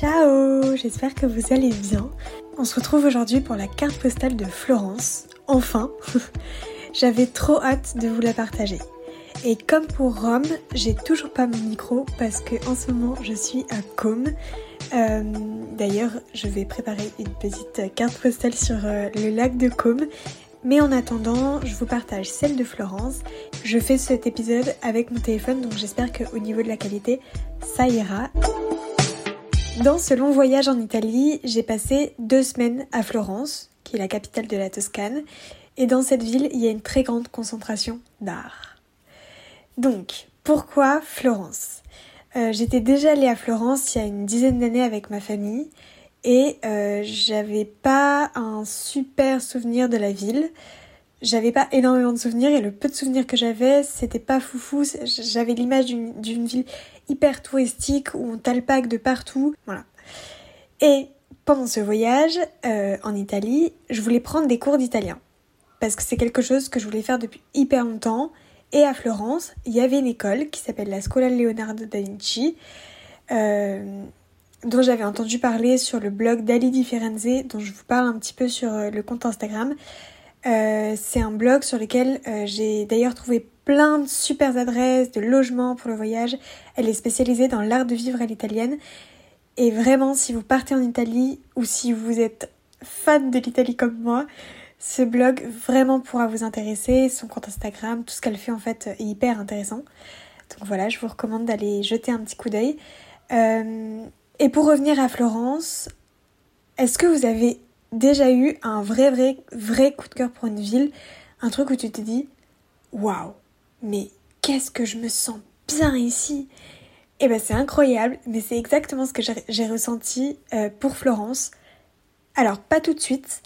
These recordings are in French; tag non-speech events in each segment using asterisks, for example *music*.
Ciao, j'espère que vous allez bien. On se retrouve aujourd'hui pour la carte postale de Florence. Enfin, *laughs* j'avais trop hâte de vous la partager. Et comme pour Rome, j'ai toujours pas mon micro parce que en ce moment je suis à Côme. Euh, d'ailleurs, je vais préparer une petite carte postale sur euh, le lac de Côme. Mais en attendant, je vous partage celle de Florence. Je fais cet épisode avec mon téléphone, donc j'espère qu'au niveau de la qualité, ça ira. Dans ce long voyage en Italie, j'ai passé deux semaines à Florence, qui est la capitale de la Toscane, et dans cette ville, il y a une très grande concentration d'art. Donc, pourquoi Florence? Euh, J'étais déjà allée à Florence il y a une dizaine d'années avec ma famille, et euh, j'avais pas un super souvenir de la ville. J'avais pas énormément de souvenirs et le peu de souvenirs que j'avais, c'était pas foufou. J'avais l'image d'une ville hyper touristique où on talpague de partout. Voilà. Et pendant ce voyage euh, en Italie, je voulais prendre des cours d'italien. Parce que c'est quelque chose que je voulais faire depuis hyper longtemps. Et à Florence, il y avait une école qui s'appelle la Scuola Leonardo da Vinci, euh, dont j'avais entendu parler sur le blog d'Ali Di Firenze, dont je vous parle un petit peu sur euh, le compte Instagram. c'est un blog sur lequel j'ai d'ailleurs trouvé plein de super adresses, de logements pour le voyage. Elle est spécialisée dans l'art de vivre à l'italienne. Et vraiment, si vous partez en Italie ou si vous êtes fan de l'Italie comme moi, ce blog vraiment pourra vous intéresser. Son compte Instagram, tout ce qu'elle fait en fait est hyper intéressant. Donc voilà, je vous recommande d'aller jeter un petit coup d'œil. Euh, et pour revenir à Florence, est-ce que vous avez déjà eu un vrai, vrai, vrai coup de cœur pour une ville? Un truc où tu te dis, waouh, mais qu'est-ce que je me sens bien ici eh ben c'est incroyable, mais c'est exactement ce que j'ai ressenti euh, pour Florence. Alors pas tout de suite,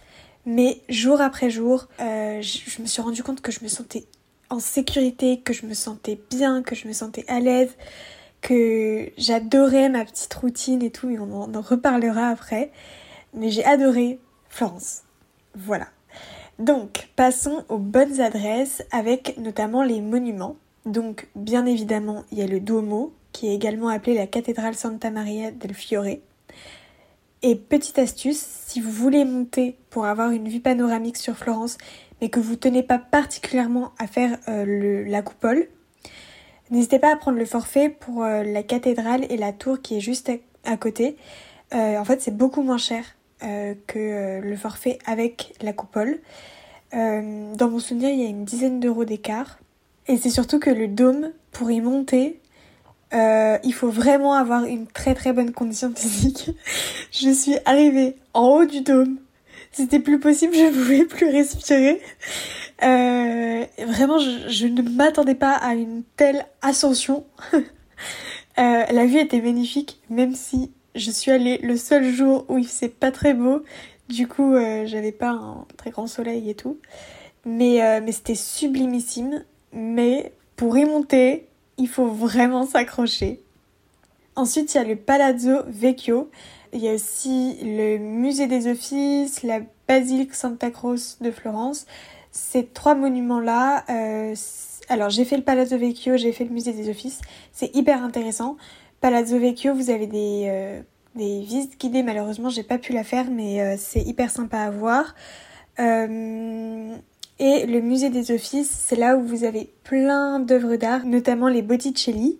mais jour après jour, euh, je, me suis rendu compte que je me sentais en sécurité, que je me sentais bien, que je me sentais à l'aise, que j'adorais ma petite routine et tout, et on en reparlera après. Mais j'ai adoré Florence. Voilà. Donc, passons aux bonnes adresses avec notamment les monuments. Donc, bien évidemment, il y a le Duomo, qui est également appelé la cathédrale Santa Maria del Fiore. Et petite astuce, si vous voulez monter pour avoir une vue panoramique sur Florence, mais que vous tenez pas particulièrement à faire euh, la coupole, n'hésitez pas à prendre le forfait pour euh, la cathédrale et la tour qui est juste à, côté. Euh, en fait, c'est beaucoup moins cher que euh, le forfait avec la coupole. Euh, dans mon souvenir, il y a une dizaine d'euros d'écart. Et c'est surtout que le dôme, pour y monter, il faut vraiment avoir une très très bonne condition physique. *laughs* je suis arrivée en haut du dôme. C'était plus possible, je ne pouvais plus respirer. vraiment, je ne m'attendais pas à une telle ascension. *laughs* la vue était magnifique, même si je suis allée le seul jour où il faisait pas très beau. Du coup, euh, j'avais pas un très grand soleil et tout. Mais, euh, mais c'était sublimissime. Mais pour y monter, il faut vraiment s'accrocher. Ensuite, il y a le Palazzo Vecchio. Il y a aussi le musée des offices, la basilique Santa Croce de Florence. Ces trois monuments-là, euh, alors j'ai fait le Palazzo Vecchio, j'ai fait le musée des offices. C'est hyper intéressant. Palazzo Vecchio, vous avez des, euh, des visites guidées. Malheureusement, j'ai pas pu la faire, mais euh, c'est hyper sympa à voir. Euh, et le musée des offices, c'est là où vous avez plein d'œuvres d'art, notamment les Botticelli.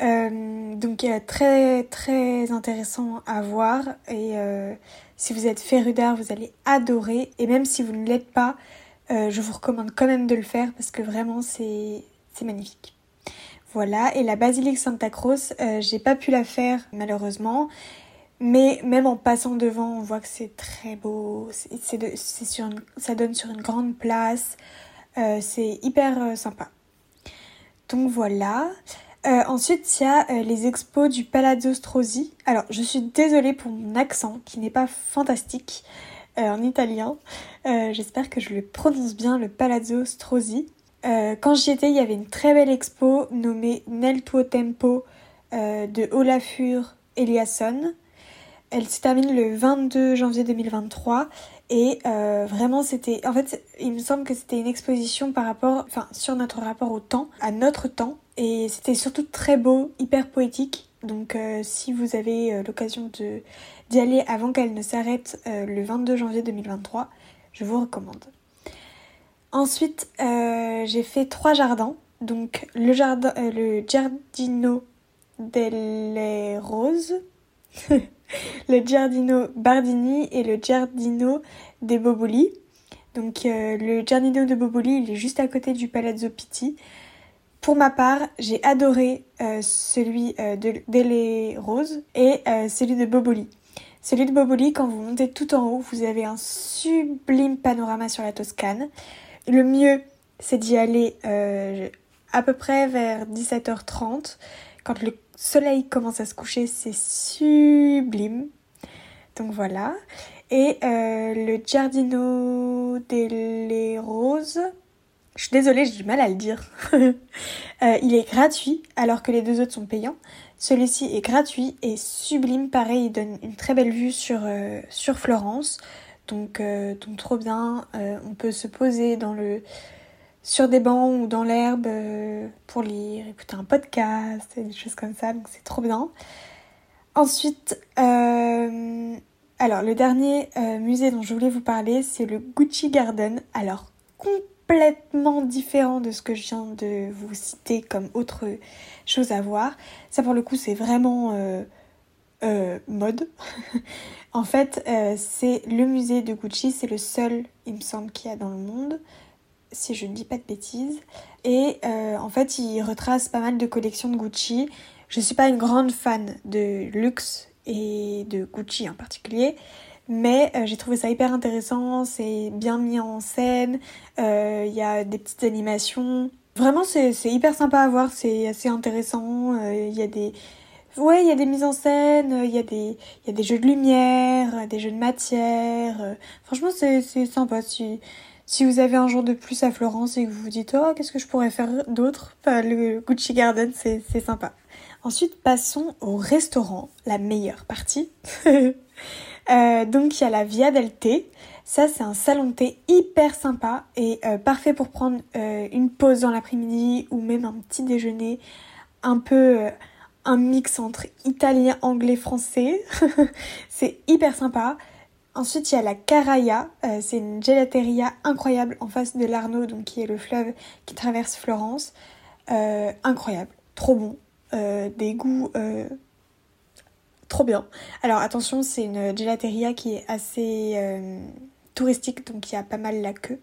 donc très très intéressant à voir et si vous êtes féru d'art vous allez adorer et même si vous ne l'êtes pas je vous recommande quand même de le faire parce que vraiment c'est magnifique. Voilà, et la basilique Santa Croce, euh, j'ai pas pu la faire malheureusement. Mais même en passant devant, on voit que c'est très beau. C'est, sur ça donne sur une grande place. Euh, c'est hyper euh, sympa. Donc voilà. ensuite, il y a les expos du Palazzo Strozzi. Alors, je suis désolée pour mon accent qui n'est pas fantastique en italien. J'espère que je le prononce bien, le Palazzo Strozzi. Euh, quand j'y étais, il y avait une très belle expo nommée Nel tuo tempo euh, de Olafur Eliasson. Elle se termine le 22 janvier 2023 et euh, vraiment c'était en fait il me semble que c'était une exposition par rapport enfin sur notre rapport au temps, à notre temps et c'était surtout très beau, hyper poétique. Donc si vous avez l'occasion d'y aller avant qu'elle ne s'arrête le 22 janvier 2023, je vous recommande. Ensuite, j'ai fait trois jardins. Donc le, jardin, le Giardino delle Roses, *laughs* le Giardino Bardini et le Giardino dei Boboli. Donc euh, le Giardino de Boboli, il est juste à côté du Palazzo Pitti. Pour ma part, j'ai adoré euh, celui euh, de Delle Rose et celui de Boboli. Celui de Boboli, quand vous montez tout en haut, vous avez un sublime panorama sur la Toscane. Le mieux, c'est d'y aller à peu près vers 17h30. Quand le soleil commence à se coucher, c'est sublime. Donc voilà. Et euh, le Giardino delle Roses, je suis désolée, j'ai du mal à le dire. *laughs* Euh, il est gratuit alors que les deux autres sont payants. Celui-ci est gratuit et sublime. Pareil, il donne une très belle vue euh, sur Florence. Donc, donc trop bien. on peut se poser sur des bancs ou dans l'herbe pour lire, écouter un podcast, et des choses comme ça. Donc c'est trop bien. Ensuite, alors, le dernier euh, musée dont je voulais vous parler, c'est le Gucci Garden. Alors, complètement différent de ce que je viens de vous citer comme autre chose à voir. Ça, pour le coup, c'est vraiment euh, euh, mode. *laughs* en fait, c'est le musée de Gucci, c'est le seul, il me semble, qu'il y a dans le monde si je ne dis pas de bêtises. Et en fait, il retrace pas mal de collections de Gucci. Je ne suis pas une grande fan de luxe et de Gucci en particulier. Mais euh, j'ai trouvé ça hyper intéressant, c'est bien mis en scène, il euh, y a des petites animations. Vraiment c'est hyper sympa à voir, c'est assez intéressant, il euh, y a des... Ouais, il y a des mises en scène, il y, a des, y a des jeux de lumière, des jeux de matière. franchement, c'est sympa. Si, si vous avez un jour de plus à Florence et que vous vous dites, oh, qu'est-ce que je pourrais faire d'autre? Bah, Le Gucci Garden, c'est sympa. Ensuite, passons au restaurant, la meilleure partie. *laughs* Euh, donc, il y a la Via del Thé. Ça, c'est un salon de thé hyper sympa et euh, parfait pour prendre euh, une pause dans l'après-midi ou même un petit déjeuner. Un peu un mix entre italien, anglais, français. *laughs* c'est hyper sympa. Ensuite, il y a la Caraya. c'est une gelateria incroyable en face de l'Arno, donc qui est le fleuve qui traverse Florence. incroyable, trop bon. Euh, des goûts euh, trop bien. Alors attention, c'est une gelateria qui est assez euh, touristique, donc il y a pas mal la queue.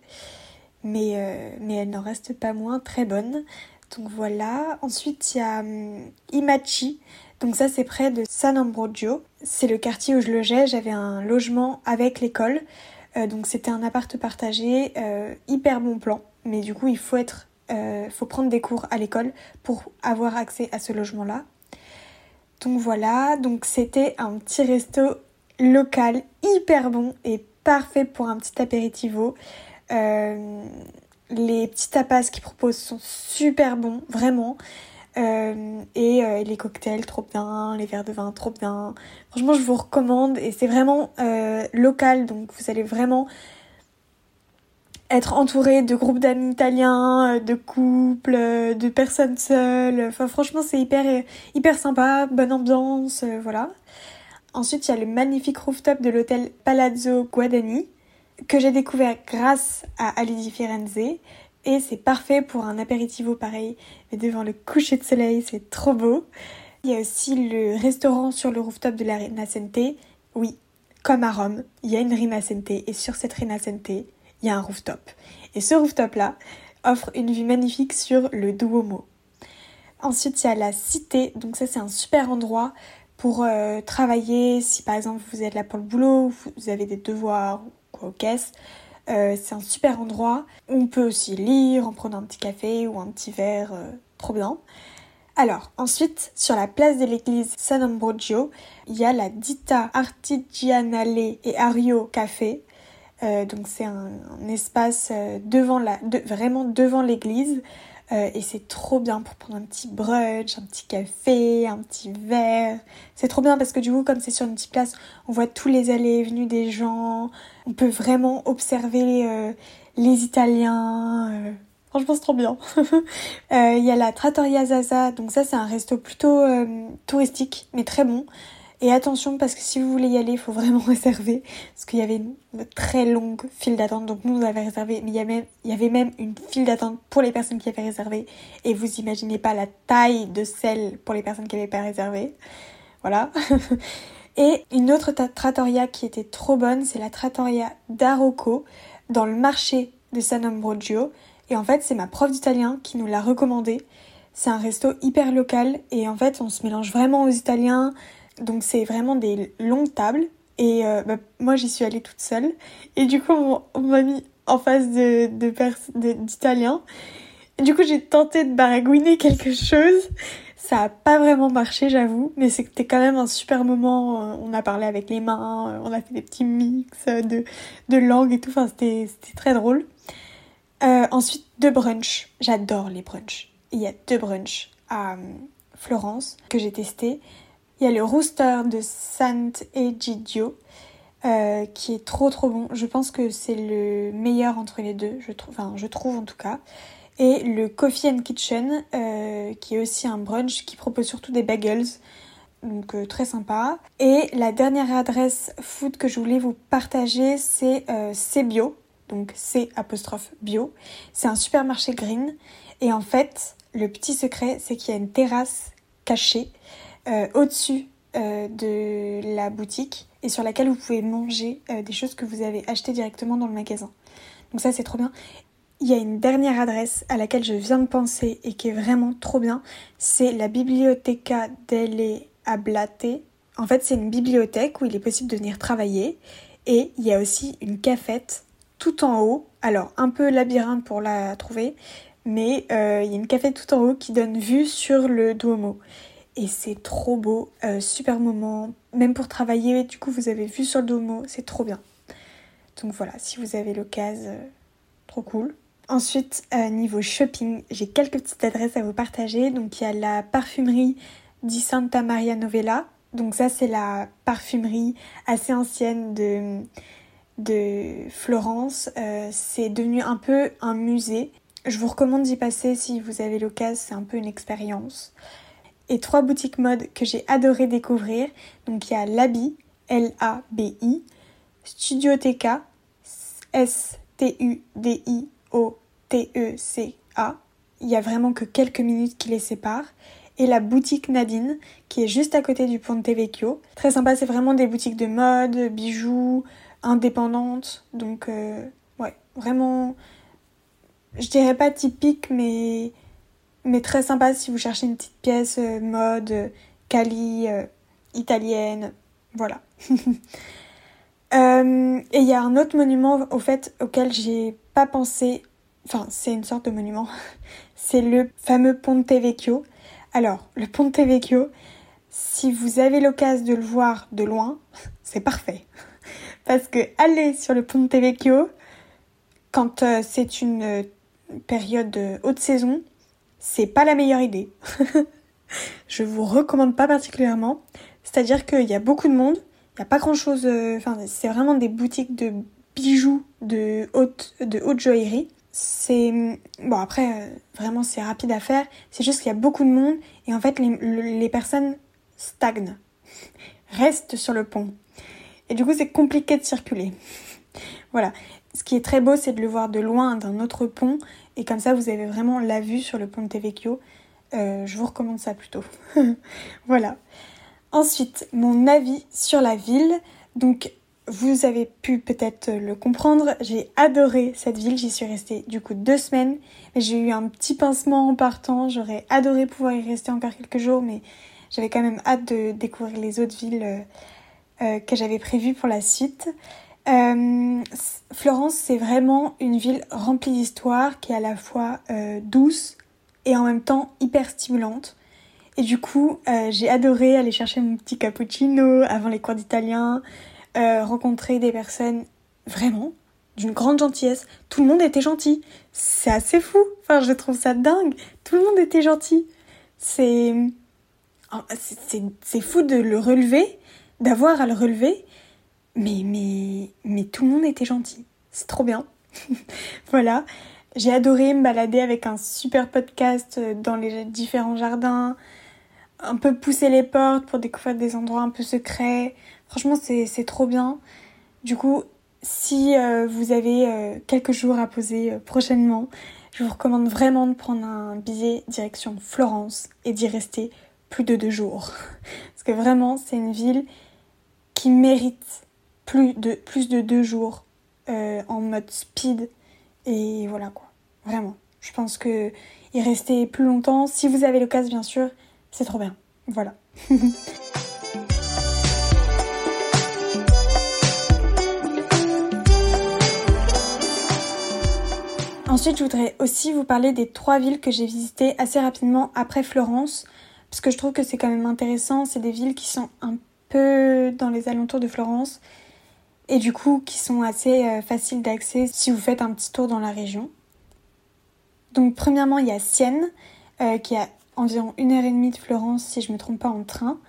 Mais elle n'en reste pas moins très bonne. Donc voilà. Ensuite, il y a hum, Imachi. Donc ça, c'est près de San Ambrogio. C'est le quartier où je logeais. J'avais un logement avec l'école. donc c'était un appart partagé. hyper bon plan. Mais du coup, il faut être euh, faut prendre des cours à l'école pour avoir accès à ce logement-là. Donc voilà, donc c'était un petit resto local hyper bon et parfait pour un petit apéritivo. Euh, les petits tapas qu'ils proposent sont super bons, vraiment. Euh, et les cocktails trop bien, les verres de vin trop bien. Franchement, je vous recommande et c'est vraiment local, donc vous allez vraiment être entouré de groupes d'amis italiens, euh, de couples, euh, de personnes seules. Enfin, franchement, c'est hyper, euh, hyper sympa, bonne ambiance, voilà. Ensuite, il y a le magnifique rooftop de l'hôtel Palazzo Guadani, que j'ai découvert grâce à Alidi Firenze. Et c'est parfait pour un apéritivo pareil, mais devant le coucher de soleil, c'est trop beau. Il y a aussi le restaurant sur le rooftop de la Rinascente. Oui, comme à Rome, il y a une Rinascente, et sur cette Rinascente, il y a un rooftop. Et ce rooftop-là offre une vue magnifique sur le Duomo. Ensuite, il y a la cité. Donc ça, c'est un super endroit pour euh, travailler. Si par exemple, vous êtes là pour le boulot, vous avez des devoirs Euh, c'est un super endroit. On peut aussi lire en prenant un petit café ou un petit verre. Euh, trop bien. Alors, ensuite, sur la place de l'église San Ambrogio, il y a la Dita Artigianale et Ario Café. Euh, donc c'est un, espace vraiment devant l'église. Euh, et c'est trop bien pour prendre un petit brunch, un petit café, un petit verre. C'est trop bien parce que du coup, comme c'est sur une petite place, on voit tous les allées et venues des gens. On peut vraiment observer les Italiens. Franchement, c'est trop bien. *laughs* Il y a la Trattoria Zaza, donc ça c'est un resto plutôt touristique, mais très bon. Et attention parce que si vous voulez y aller, il faut vraiment *laughs* réserver. Parce qu'il y avait une très longue file d'attente. Donc nous, on avait réservé. Mais il y, avait, même une file d'attente pour les personnes qui avaient réservé. Et vous imaginez pas la taille de celle pour les personnes qui n'avaient pas réservé. Voilà. *laughs* Et une autre trattoria qui était trop bonne, c'est la trattoria d'Arocco dans le marché de San Ambrogio. Et en fait, c'est ma prof d'italien qui nous l'a recommandé. C'est un resto hyper local et en fait, on se mélange vraiment aux Italiens. Donc c'est vraiment des longues tables. Et euh, bah, moi j'y suis allée toute seule. Et du coup on, m'a mis en face de, d'Italiens. Du coup j'ai tenté de baragouiner quelque chose. Ça a pas vraiment marché j'avoue. Mais c'était quand même un super moment. Euh, on a parlé avec les mains. Euh, on a fait des petits mix de, de langues et tout. Enfin c'était, très drôle. ensuite deux brunchs. J'adore les brunchs. Il y a deux brunchs à Florence que j'ai testé. Il y a le Rooster de Sant'Egidio euh, qui est trop trop bon. Je pense que c'est le meilleur entre les deux, je trouve, enfin je trouve en tout cas. Et le Coffee and Kitchen euh, qui est aussi un brunch qui propose surtout des bagels. Donc euh, très sympa. Et la dernière adresse food que je voulais vous partager, c'est C'est Bio. Donc C apostrophe bio. C'est un supermarché green. Et en fait, le petit secret, c'est qu'il y a une terrasse cachée euh, au-dessus euh, de la boutique et sur laquelle vous pouvez manger euh, des choses que vous avez achetées directement dans le magasin. Donc ça c'est trop bien. Il y a une dernière adresse à laquelle je viens de penser et qui est vraiment trop bien. C'est la Biblioteca delle Ablate. En fait c'est une bibliothèque où il est possible de venir travailler et il y a aussi une cafette tout en haut. Alors un peu labyrinthe pour la trouver, mais il y a une cafette tout en haut qui donne vue sur le Duomo et c'est trop beau, euh, super moment, même pour travailler, du coup vous avez vu sur le domo, c'est trop bien. Donc voilà, si vous avez l'occasion, euh, trop cool. Ensuite, euh, niveau shopping, j'ai quelques petites adresses à vous partager. Donc il y a la parfumerie di Santa Maria Novella. Donc ça c'est la parfumerie assez ancienne de, de Florence. c'est devenu un peu un musée. Je vous recommande d'y passer si vous avez l'occasion, c'est un peu une expérience et trois boutiques mode que j'ai adoré découvrir. Donc il y a Labi, L-A-B-I, Studio TK, S-T-U-D-I-O-T-E-C-A. Il y a vraiment que quelques minutes qui les séparent. Et la boutique Nadine, qui est juste à côté du Ponte Vecchio. Très sympa, c'est vraiment des boutiques de mode, bijoux, indépendantes. Donc, euh, ouais, vraiment, je dirais pas typique, mais mais très sympa si vous cherchez une petite pièce euh, mode, euh, Cali, euh, italienne, voilà. *laughs* et il y a un autre monument au fait auquel j'ai pas pensé, enfin c'est une sorte de monument, *laughs* c'est le fameux Ponte Vecchio. Alors, le Ponte Vecchio, si vous avez l'occasion de le voir de loin, *laughs* c'est parfait. Parce que aller sur le Ponte Vecchio, quand c'est une période de haute saison, c'est pas la meilleure idée. *laughs* je vous recommande pas particulièrement. C'est-à-dire qu'il y a beaucoup de monde, il n'y a pas grand chose. Euh, enfin, c'est vraiment des boutiques de bijoux de haute, de haute joaillerie. C'est. Bon, après, euh, vraiment, c'est rapide à faire. C'est juste qu'il y a beaucoup de monde et en fait, les, les personnes stagnent, *laughs* restent sur le pont. Et du coup, c'est compliqué de circuler. *laughs* voilà. Ce qui est très beau, c'est de le voir de loin d'un autre pont et comme ça, vous avez vraiment la vue sur le Ponte Vecchio. Euh, je vous recommande ça plutôt. *laughs* voilà. Ensuite, mon avis sur la ville. Donc, vous avez pu peut-être le comprendre, j'ai adoré cette ville, j'y suis restée du coup deux semaines, j'ai eu un petit pincement en partant, j'aurais adoré pouvoir y rester encore quelques jours, mais j'avais quand même hâte de découvrir les autres villes euh, euh, que j'avais prévues pour la suite. Euh, Florence, c'est vraiment une ville remplie d'histoire qui est à la fois euh, douce et en même temps hyper stimulante. Et du coup, euh, j'ai adoré aller chercher mon petit cappuccino avant les cours d'italien, rencontrer des personnes vraiment d'une grande gentillesse. Tout le monde était gentil. C'est assez fou. Enfin, je trouve ça dingue. Tout le monde était gentil. C'est c'est fou de le relever, d'avoir à le relever mais, mais, tout le monde était gentil. C'est trop bien. *laughs* voilà. J'ai adoré me balader avec un super podcast dans les différents jardins, un peu pousser les portes pour découvrir des endroits un peu secrets. Franchement, c'est trop bien. Du coup, si euh, vous avez euh, quelques jours à poser euh, prochainement, je vous recommande vraiment de prendre un billet direction Florence et d'y rester plus de deux jours. *laughs* Parce que vraiment, c'est une ville qui mérite plus de, plus de deux jours en mode speed. Et voilà quoi. Vraiment. Je pense que y rester plus longtemps, si vous avez l'occasion bien sûr, c'est trop bien. Voilà. *laughs* Ensuite, je voudrais aussi vous parler des trois villes que j'ai visitées assez rapidement après Florence, parce que je trouve que c'est quand même intéressant. C'est des villes qui sont un peu dans les alentours de Florence et du coup qui sont assez euh, faciles d'accès si vous faites un petit tour dans la région. Donc premièrement, il y a Sienne, euh, qui a environ une heure et demie de Florence, si je ne me trompe pas, en train.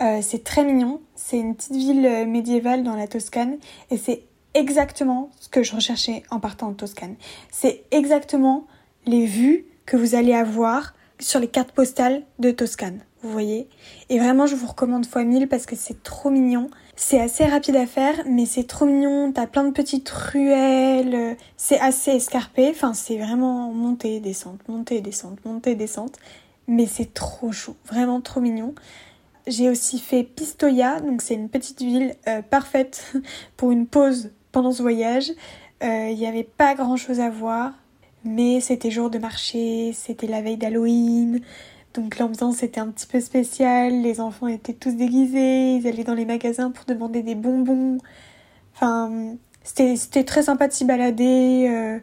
Euh, c'est très mignon, c'est une petite ville médiévale dans la Toscane et c'est exactement ce que je recherchais en partant en Toscane. C'est exactement les vues que vous allez avoir sur les cartes postales de Toscane. Vous voyez Et vraiment, je vous recommande fois 1000 parce que c'est trop mignon. C'est assez rapide à faire, mais c'est trop mignon. T'as plein de petites ruelles. C'est assez escarpé. Enfin, c'est vraiment montée, descente, montée, descente, montée, descente. Mais c'est trop chou. Vraiment trop mignon. J'ai aussi fait Pistoia, donc c'est une petite ville euh, parfaite *laughs* pour une pause pendant ce voyage. Euh, il n'y avait pas grand chose à voir, mais c'était jour de marché, c'était la veille d'Halloween, donc l'ambiance était un petit peu spéciale, les enfants étaient tous déguisés, ils allaient dans les magasins pour demander des bonbons. Enfin, c'était très sympa de s'y balader. Euh.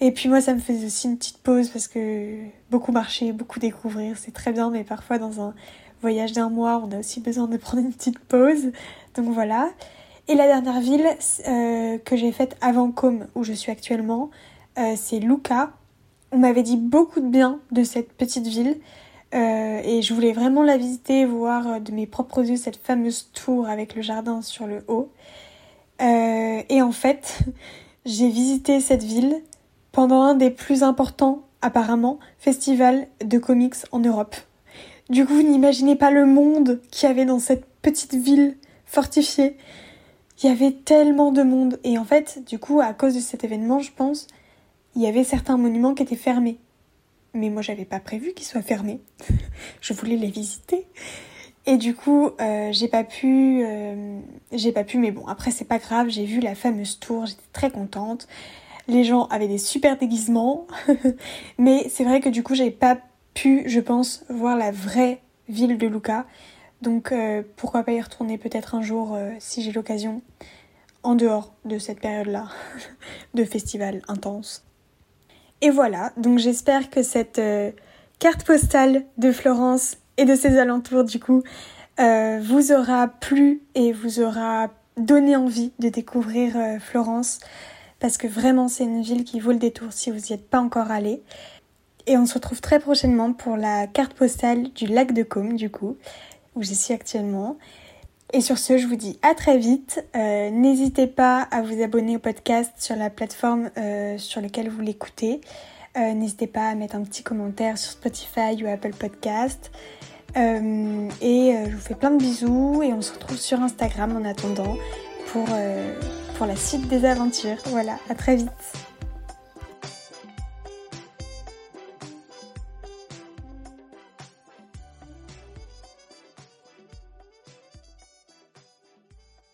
et puis moi, ça me faisait aussi une petite pause parce que beaucoup marcher, beaucoup découvrir, c'est très bien, mais parfois dans un voyage d'un mois, on a aussi besoin de prendre une petite pause. Donc voilà. Et la dernière ville euh, que j'ai faite avant Com, où je suis actuellement, euh, c'est Lucca. On m'avait dit beaucoup de bien de cette petite ville. Euh, et je voulais vraiment la visiter, voir de mes propres yeux cette fameuse tour avec le jardin sur le haut. et en fait, *laughs* j'ai visité cette ville pendant un des plus importants, apparemment, festivals de comics en Europe. Du coup, vous n'imaginez pas le monde qu'il y avait dans cette petite ville fortifiée il y avait tellement de monde. Et en fait, du coup, à cause de cet événement, je pense, il y avait certains monuments qui étaient fermés. Mais moi, j'avais pas prévu qu'ils soient fermés. *laughs* je voulais les visiter. Et du coup, euh, j'ai pas pu, euh, j'ai pas pu, mais bon, après c'est pas grave, j'ai vu la fameuse tour, j'étais très contente. Les gens avaient des super déguisements, *laughs* mais c'est vrai que du coup, j'avais pas pu, je pense, voir la vraie ville de Lucca. Donc euh, pourquoi pas y retourner peut-être un jour si j'ai l'occasion, en dehors de cette période-là *laughs* de festival intense. Et voilà, donc j'espère que cette euh, carte postale de Florence et de ses alentours du coup vous aura plu et vous aura donné envie de découvrir Florence parce que vraiment c'est une ville qui vaut le détour si vous n'y êtes pas encore allé. Et on se retrouve très prochainement pour la carte postale du lac de Côme du coup où j'y suis actuellement. Et sur ce, je vous dis à très vite. Euh, n'hésitez pas à vous abonner au podcast sur la plateforme euh, sur laquelle vous l'écoutez. Euh, n'hésitez pas à mettre un petit commentaire sur Spotify ou Apple Podcast. et je vous fais plein de bisous et on se retrouve sur Instagram en attendant pour, pour la suite des aventures. Voilà, à très vite.